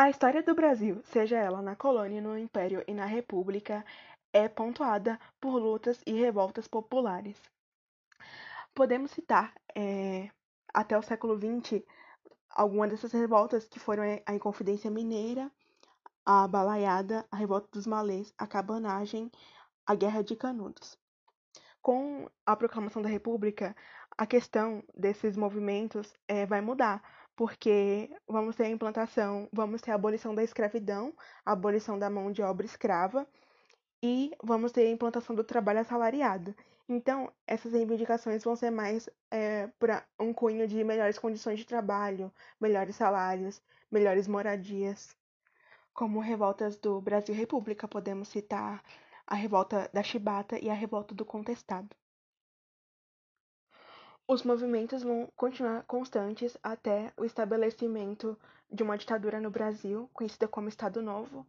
A história do Brasil, seja ela na colônia, no império e na república, é pontuada por lutas e revoltas populares. Podemos citar, é, até o século XX, algumas dessas revoltas que foram a Inconfidência Mineira, a Balaiada, a Revolta dos Malês, a Cabanagem, a Guerra de Canudos. Com a proclamação da República, a questão desses movimentos é, vai mudar, porque vamos ter a implantação, vamos ter a abolição da escravidão, a abolição da mão de obra escrava e vamos ter a implantação do trabalho assalariado. Então, essas reivindicações vão ser mais é, para um cunho de melhores condições de trabalho, melhores salários, melhores moradias. Como revoltas do Brasil República, podemos citar a revolta da Chibata e a revolta do Contestado. Os movimentos vão continuar constantes até o estabelecimento de uma ditadura no Brasil, conhecida como Estado Novo.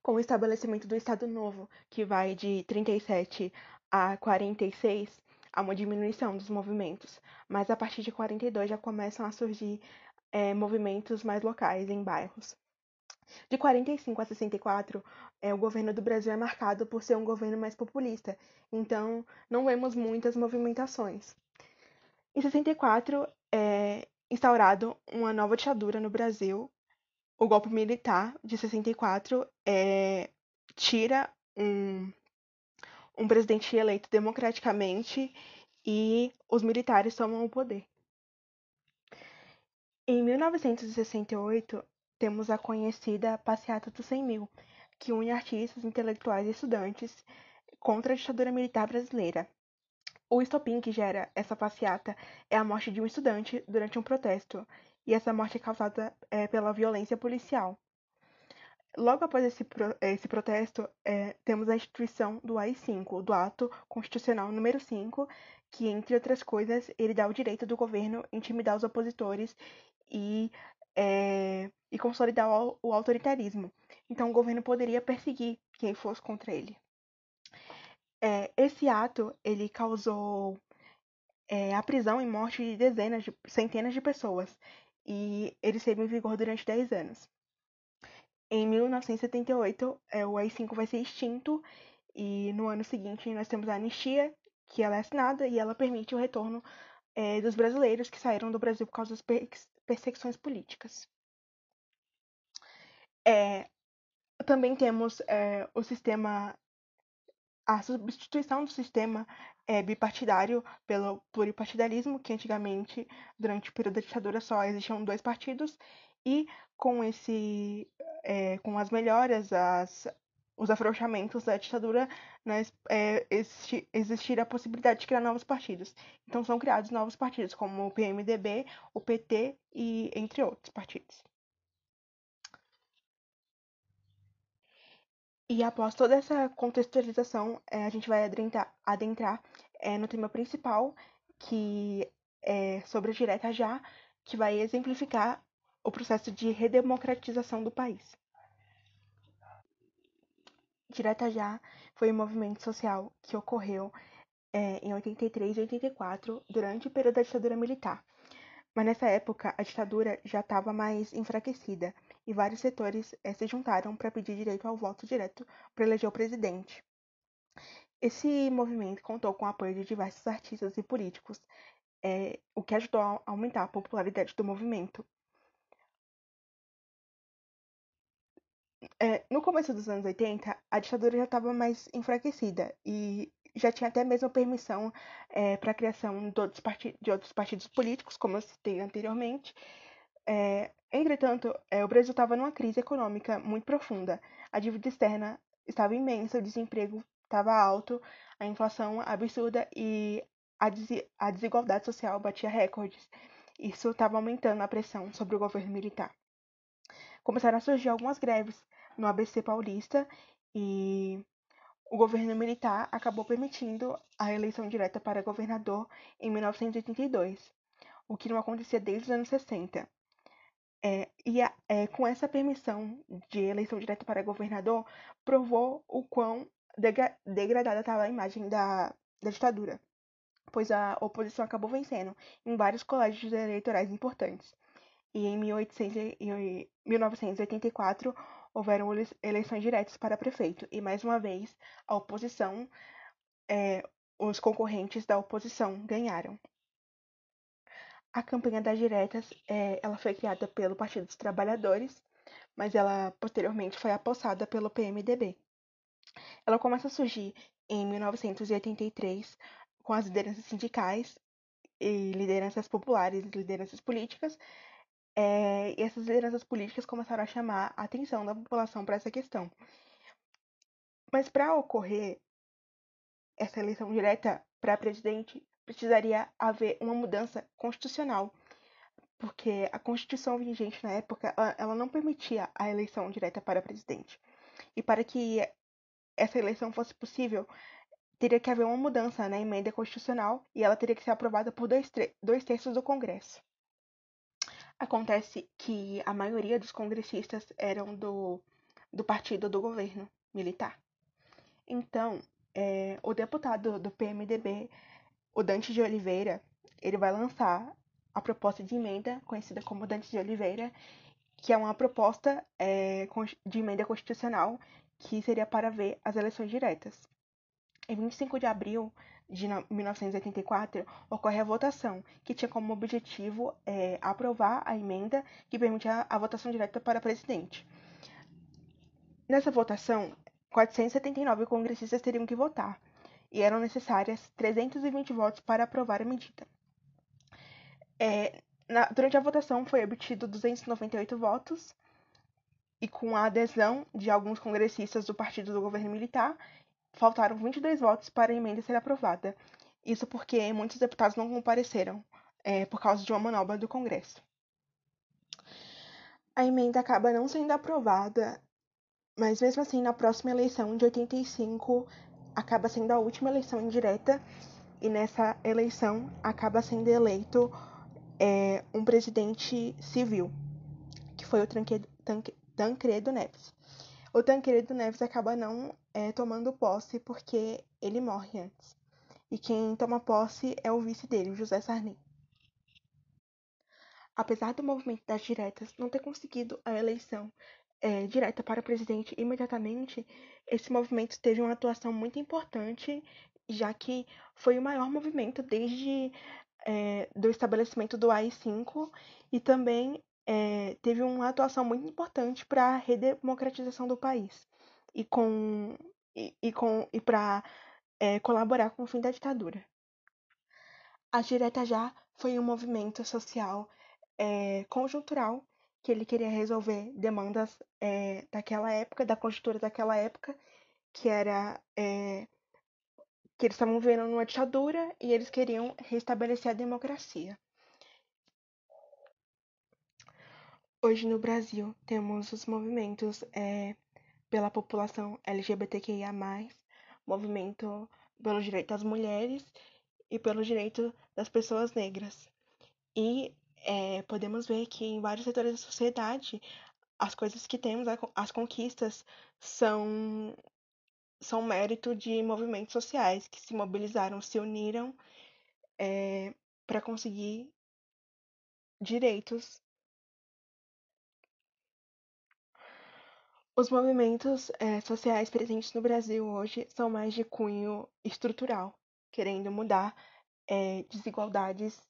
Com o estabelecimento do Estado Novo, que vai de 37 a 46, há uma diminuição dos movimentos, mas a partir de 42 já começam a surgir é, movimentos mais locais em bairros. De 45 a 64, é, o governo do Brasil é marcado por ser um governo mais populista, então não vemos muitas movimentações. Em 64, é instaurado uma nova ditadura no Brasil. O golpe militar de 64 é, tira um, um presidente eleito democraticamente e os militares tomam o poder. Em 1968, temos a conhecida Passeata dos 100 Mil, que une artistas, intelectuais e estudantes contra a ditadura militar brasileira. O estopim que gera essa passeata é a morte de um estudante durante um protesto, e essa morte é causada é, pela violência policial. Logo após esse, esse protesto, é, temos a instituição do AI-5, do Ato Constitucional número 5, que, entre outras coisas, ele dá o direito do governo intimidar os opositores e é, e consolidar o, autoritarismo. Então, o governo poderia perseguir quem fosse contra ele. É, esse ato ele causou é, a prisão e morte de dezenas, de centenas de pessoas, e ele esteve em vigor durante 10 anos. Em 1978, é, o AI-5 vai ser extinto, e no ano seguinte nós temos a anistia, que ela é assinada e ela permite o retorno é, dos brasileiros que saíram do Brasil por causa das perseguições políticas. É, também temos é, o sistema, a substituição do sistema é, bipartidário pelo pluripartidarismo, que antigamente, durante o período da ditadura, só existiam dois partidos, e com esse, é, com as melhoras, as, os afrouxamentos da ditadura, né, é, existir, existir a possibilidade de criar novos partidos. Então são criados novos partidos, como o PMDB, o PT e entre outros partidos. E após toda essa contextualização, é, a gente vai adentrar, adentrar é, no tema principal, que é sobre a direta já, que vai exemplificar o processo de redemocratização do país. Direta Já foi um movimento social que ocorreu é, em 83 e 84, durante o período da ditadura militar. Mas nessa época, a ditadura já estava mais enfraquecida e vários setores é, se juntaram para pedir direito ao voto direto para eleger o presidente. Esse movimento contou com o apoio de diversos artistas e políticos, é, o que ajudou a aumentar a popularidade do movimento. É, no começo dos anos 80, a ditadura já estava mais enfraquecida e já tinha até mesmo permissão é, para a criação de outros, de outros, partidos políticos, como eu citei anteriormente. É, entretanto, é, o Brasil estava numa crise econômica muito profunda. A dívida externa estava imensa, o desemprego estava alto, a inflação absurda e a, des a desigualdade social batia recordes. Isso estava aumentando a pressão sobre o governo militar. Começaram a surgir algumas greves no ABC paulista e o governo militar acabou permitindo a eleição direta para governador em 1982, o que não acontecia desde os anos 60. É, e a, é, com essa permissão de eleição direta para governador, provou o quão degra degradada estava a imagem da, da ditadura, pois a oposição acabou vencendo em vários colégios eleitorais importantes. E em 1984 houveram eleições diretas para prefeito e mais uma vez a oposição, é, os concorrentes da oposição ganharam. A campanha das diretas, é, ela foi criada pelo Partido dos Trabalhadores, mas ela posteriormente foi apossada pelo PMDB. Ela começa a surgir em 1983 com as lideranças sindicais e lideranças populares, lideranças políticas, é, e essas lideranças políticas começaram a chamar a atenção da população para essa questão. Mas para ocorrer essa eleição direta para presidente, precisaria haver uma mudança constitucional, porque a Constituição vigente na época ela não permitia a eleição direta para presidente. E para que essa eleição fosse possível, teria que haver uma mudança na emenda constitucional e ela teria que ser aprovada por dois, dois terços do Congresso. Acontece que a maioria dos congressistas eram do, do partido do governo militar. Então, é, o deputado do PMDB o Dante de Oliveira, ele vai lançar a proposta de emenda, conhecida como Dante de Oliveira, que é uma proposta é, de emenda constitucional que seria para ver as eleições diretas. Em 25 de abril de 1984, ocorre a votação, que tinha como objetivo é, aprovar a emenda que permitia a votação direta para presidente. Nessa votação, 479 congressistas teriam que votar, e eram necessárias 320 votos para aprovar a medida. É, na, durante a votação foi obtido 298 votos, e com a adesão de alguns congressistas do partido do governo militar, faltaram 22 votos para a emenda ser aprovada. Isso porque muitos deputados não compareceram é, por causa de uma manobra do Congresso. A emenda acaba não sendo aprovada, mas mesmo assim, na próxima eleição de 85, acaba sendo a última eleição indireta e nessa eleição acaba sendo eleito é, um presidente civil, que foi o Tancredo, Tancredo Neves. O Tancredo Neves acaba não é, tomando posse porque ele morre antes. E quem toma posse é o vice dele, José Sarney. Apesar do movimento das diretas não ter conseguido a eleição é, direta para presidente imediatamente, esse movimento teve uma atuação muito importante, já que foi o maior movimento desde é, do estabelecimento do AI-5 e também é, teve uma atuação muito importante para a redemocratização do país e com e, e com e para é, colaborar com o fim da ditadura. A direta já foi um movimento social é, conjuntural que ele queria resolver demandas daquela época, da conjuntura daquela época, que era que eles estavam vivendo numa ditadura e eles queriam restabelecer a democracia. Hoje no Brasil temos os movimentos é, pela população LGBTQIA, movimento pelo direito das mulheres e pelo direito das pessoas negras. E é, podemos ver que em vários setores da sociedade as coisas que temos, as conquistas, são, são mérito de movimentos sociais que se mobilizaram, se uniram é, para conseguir direitos. Os movimentos é, sociais presentes no Brasil hoje são mais de cunho estrutural, querendo mudar é, desigualdades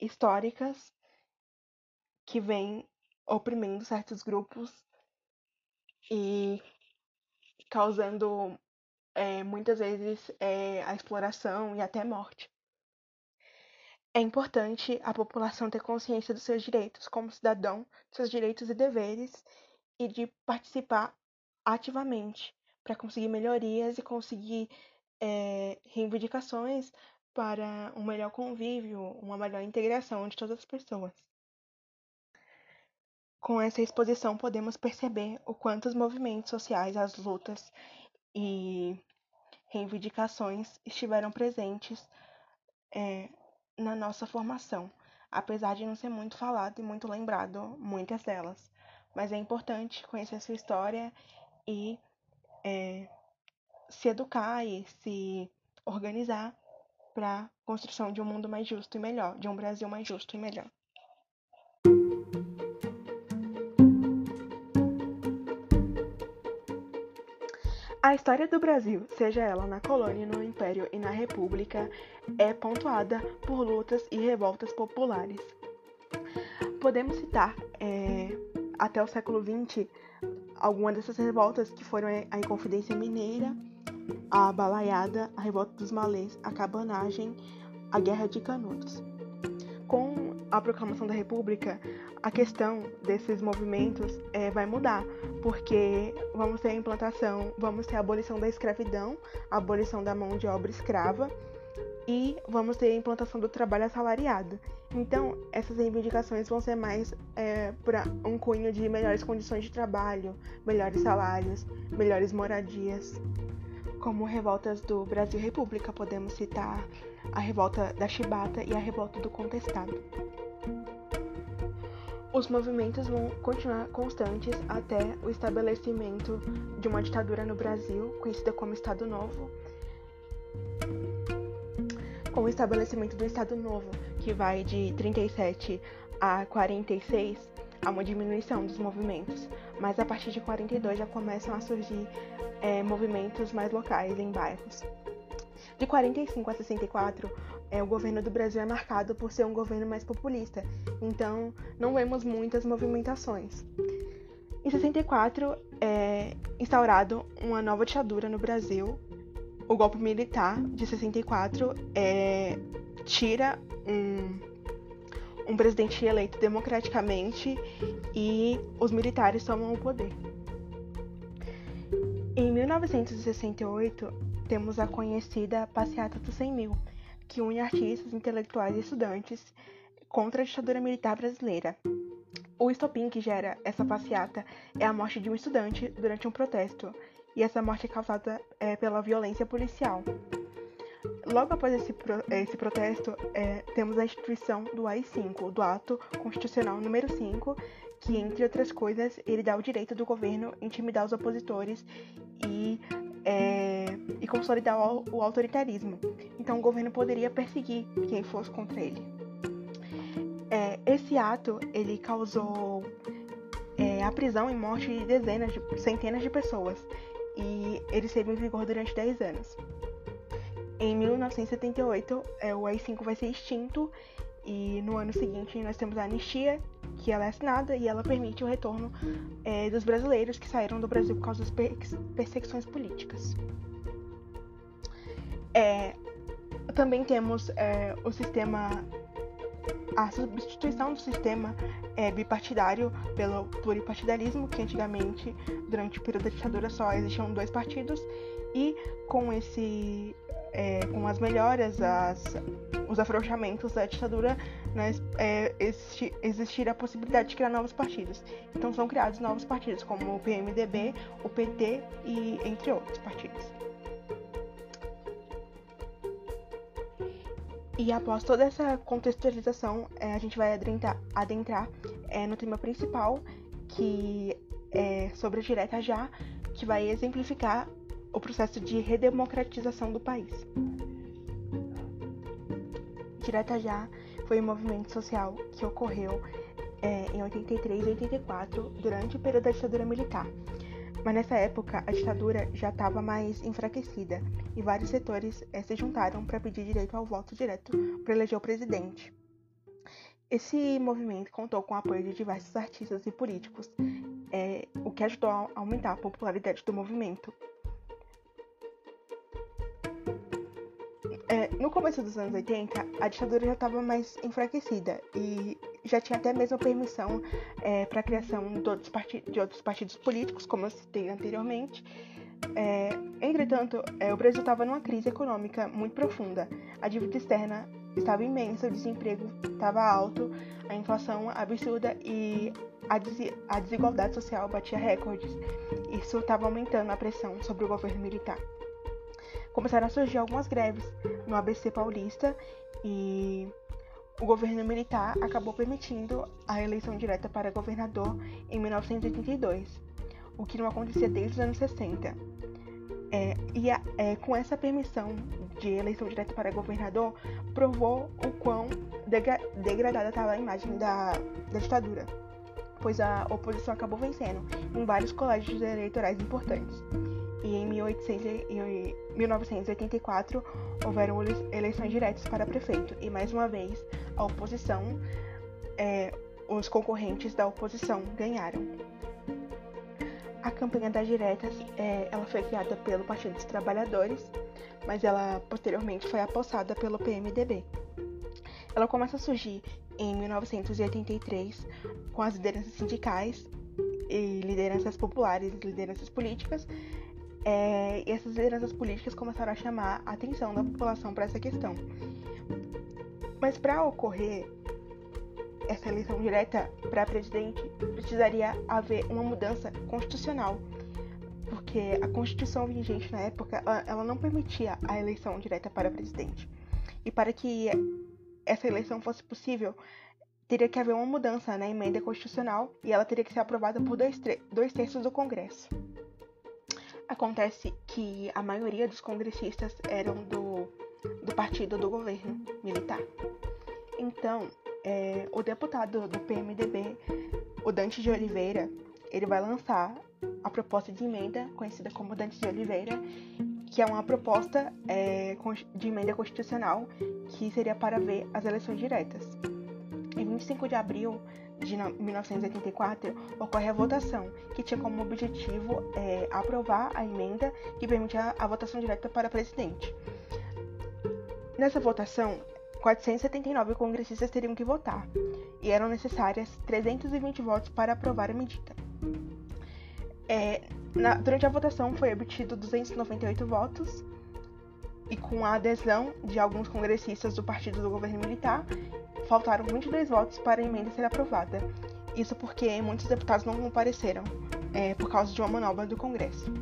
históricas que vem oprimindo certos grupos e causando é, muitas vezes a exploração e até morte. É importante a população ter consciência dos seus direitos como cidadão, seus direitos e deveres, e de participar ativamente para conseguir melhorias e conseguir é, reivindicações para um melhor convívio, uma melhor integração de todas as pessoas. Com essa exposição, podemos perceber o quanto os movimentos sociais, as lutas e reivindicações estiveram presentes é, na nossa formação, apesar de não ser muito falado e muito lembrado muitas delas. Mas é importante conhecer a sua história e é, se educar e se organizar para a construção de um mundo mais justo e melhor, de um Brasil mais justo e melhor. A história do Brasil, seja ela na colônia, no império e na república, é pontuada por lutas e revoltas populares. Podemos citar é, até o século XX algumas dessas revoltas que foram a Inconfidência Mineira, a Balaiada, a Revolta dos Malês, a Cabanagem, a Guerra de Canudos. Com a proclamação da República, a questão desses movimentos é, vai mudar, porque vamos ter a implantação, vamos ter a abolição da escravidão, a abolição da mão de obra escrava e vamos ter a implantação do trabalho assalariado. Então, essas reivindicações vão ser mais é, para um cunho de melhores condições de trabalho, melhores salários, melhores moradias. Como revoltas do Brasil República, podemos citar a revolta da Chibata e a revolta do Contestado. Os movimentos vão continuar constantes até o estabelecimento de uma ditadura no Brasil, conhecida como Estado Novo. Com o estabelecimento do Estado Novo, que vai de 37 a 46, há uma diminuição dos movimentos, mas a partir de 42 já começam a surgir é, movimentos mais locais em bairros. De 45 a 64, é, o governo do Brasil é marcado por ser um governo mais populista, então não vemos muitas movimentações. Em 64 é instaurado uma nova ditadura no Brasil. O golpe militar de 64 é, tira um, um presidente eleito democraticamente e os militares tomam o poder. Em 1968, temos a conhecida Passeata dos 100 Mil, que une artistas, intelectuais e estudantes contra a ditadura militar brasileira. O estopim que gera essa passeata é a morte de um estudante durante um protesto, e essa morte é causada é, pela violência policial. Logo após esse, pro, esse protesto, é, temos a instituição do AI-5, do Ato Constitucional número 5, que, entre outras coisas, ele dá o direito do governo intimidar os opositores e é, e consolidar o, o autoritarismo. Então o governo poderia perseguir quem fosse contra ele. É, esse ato ele causou é, a prisão e morte de dezenas de centenas de pessoas e ele esteve em vigor durante 10 anos. Em 1978, é, o AI-5 vai ser extinto e no ano seguinte nós temos a anistia, que ela é assinada e ela permite o retorno é, dos brasileiros que saíram do Brasil por causa das perseguições políticas. É, também temos é, o sistema, a substituição do sistema é, bipartidário pelo pluripartidarismo, que antigamente, durante o período da ditadura, só existiam dois partidos, e com esse é, com as melhoras, as, os afrouxamentos da ditadura, né, é, existir, existir a possibilidade de criar novos partidos. Então são criados novos partidos, como o PMDB, o PT e entre outros partidos. E após toda essa contextualização, é, a gente vai adentrar, adentrar é, no tema principal, que é sobre a direta já, que vai exemplificar o processo de redemocratização do país. Direta Já foi um movimento social que ocorreu é, em 83 e 84, durante o período da ditadura militar. Mas nessa época, a ditadura já estava mais enfraquecida e vários setores é, se juntaram para pedir direito ao voto direto para eleger o presidente. Esse movimento contou com o apoio de diversos artistas e políticos, é, o que ajudou a aumentar a popularidade do movimento É, no começo dos anos 80, a ditadura já estava mais enfraquecida e já tinha até mesmo permissão é, para a criação de outros, de outros, partidos políticos, como eu citei anteriormente. É, entretanto, é, o Brasil estava numa crise econômica muito profunda. A dívida externa estava imensa, o desemprego estava alto, a inflação absurda e a, des a desigualdade social batia recordes. Isso estava aumentando a pressão sobre o governo militar começaram a surgir algumas greves no ABC paulista e o governo militar acabou permitindo a eleição direta para governador em 1982, o que não acontecia desde os anos 60. É, e a, é, com essa permissão de eleição direta para governador, provou o quão degra degradada estava a imagem da, da ditadura, pois a oposição acabou vencendo em vários colégios eleitorais importantes. e em 1984 houveram eleições diretas para prefeito e mais uma vez a oposição, é, os concorrentes da oposição ganharam. A campanha das diretas é, ela foi criada pelo Partido dos Trabalhadores, mas ela posteriormente foi apossada pelo PMDB. Ela começa a surgir em 1983 com as lideranças sindicais e lideranças populares, lideranças políticas. É, e essas lideranças políticas começaram a chamar a atenção da população para essa questão. Mas para ocorrer essa eleição direta para presidente, precisaria haver uma mudança constitucional, porque a Constituição vigente na época ela, não permitia a eleição direta para presidente. E para que essa eleição fosse possível, teria que haver uma mudança na emenda constitucional e ela teria que ser aprovada por dois, dois terços do Congresso. Acontece que a maioria dos congressistas eram do, do partido do governo militar. Então, é, o deputado do PMDB, o Dante de Oliveira, ele vai lançar a proposta de emenda, conhecida como Dante de Oliveira, que é uma proposta é, de emenda constitucional que seria para ver as eleições diretas. Em 25 de abril de 1984, ocorre a votação, que tinha como objetivo é, aprovar a emenda que permitia a votação direta para presidente. Nessa votação, 479 congressistas teriam que votar, e eram necessárias 320 votos para aprovar a medida. É, na, durante a votação foi obtido 298 votos e com a adesão de alguns congressistas do partido do governo militar, faltaram 22 votos para a emenda ser aprovada. Isso porque muitos deputados não compareceram é, por causa de uma manobra do Congresso.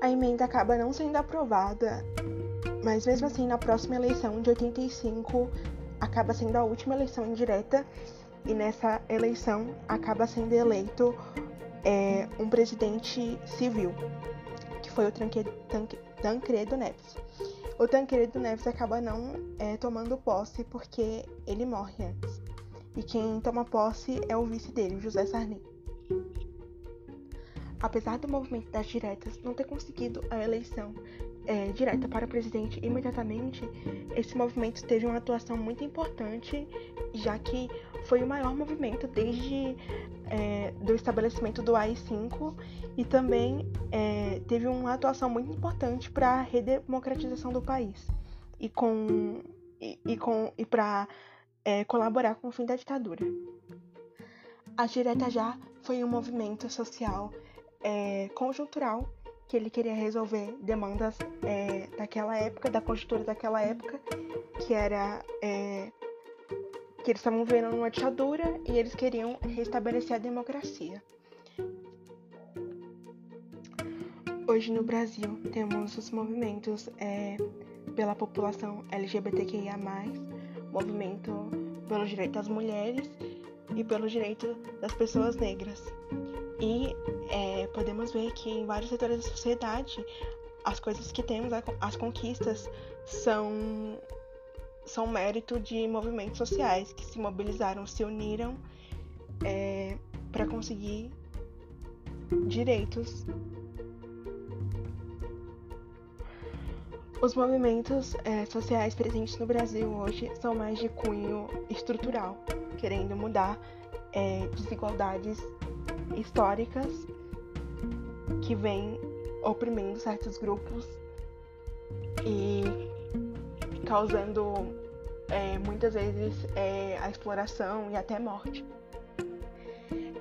A emenda acaba não sendo aprovada, mas mesmo assim, na próxima eleição de 85, acaba sendo a última eleição indireta e nessa eleição acaba sendo eleito é, um presidente civil, que foi o Tancredo Neves. O Tancredo Neves acaba não é, tomando posse porque ele morre antes. E quem toma posse é o vice dele, José Sarney. Apesar do movimento das diretas não ter conseguido a eleição é, direta para presidente imediatamente, esse movimento teve uma atuação muito importante, já que foi o maior movimento desde é, do estabelecimento do AI-5 e também é, teve uma atuação muito importante para a redemocratização do país e com e, e com e para é, colaborar com o fim da ditadura. A direta já foi um movimento social é, conjuntural que ele queria resolver demandas é, daquela época, da conjuntura daquela época, que era é, que eles estavam vivendo numa ditadura e eles queriam restabelecer a democracia. Hoje no Brasil temos os movimentos é, pela população LGBTQIA, movimento pelo direito das mulheres e pelo direito das pessoas negras. E é, podemos ver que em vários setores da sociedade as coisas que temos, as conquistas, são, são mérito de movimentos sociais que se mobilizaram, se uniram é, para conseguir direitos. Os movimentos é, sociais presentes no Brasil hoje são mais de cunho estrutural, querendo mudar é, desigualdades históricas que vêm oprimindo certos grupos e causando é, muitas vezes é, a exploração e até morte.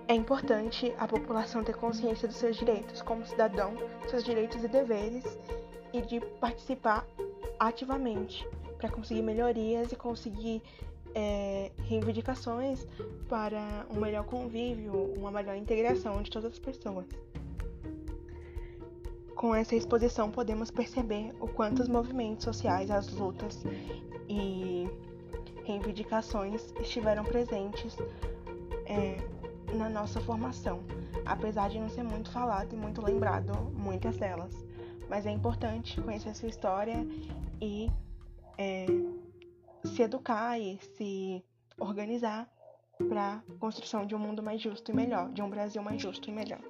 É importante a população ter consciência dos seus direitos como cidadão, seus direitos e deveres e de participar ativamente para conseguir melhorias e conseguir é, reivindicações para um melhor convívio, uma melhor integração de todas as pessoas. Com essa exposição, podemos perceber o quanto os movimentos sociais, as lutas e reivindicações estiveram presentes é, na nossa formação, apesar de não ser muito falado e muito lembrado muitas delas. Mas é importante conhecer sua história e é, se educar e se organizar para a construção de um mundo mais justo e melhor, de um Brasil mais justo e melhor.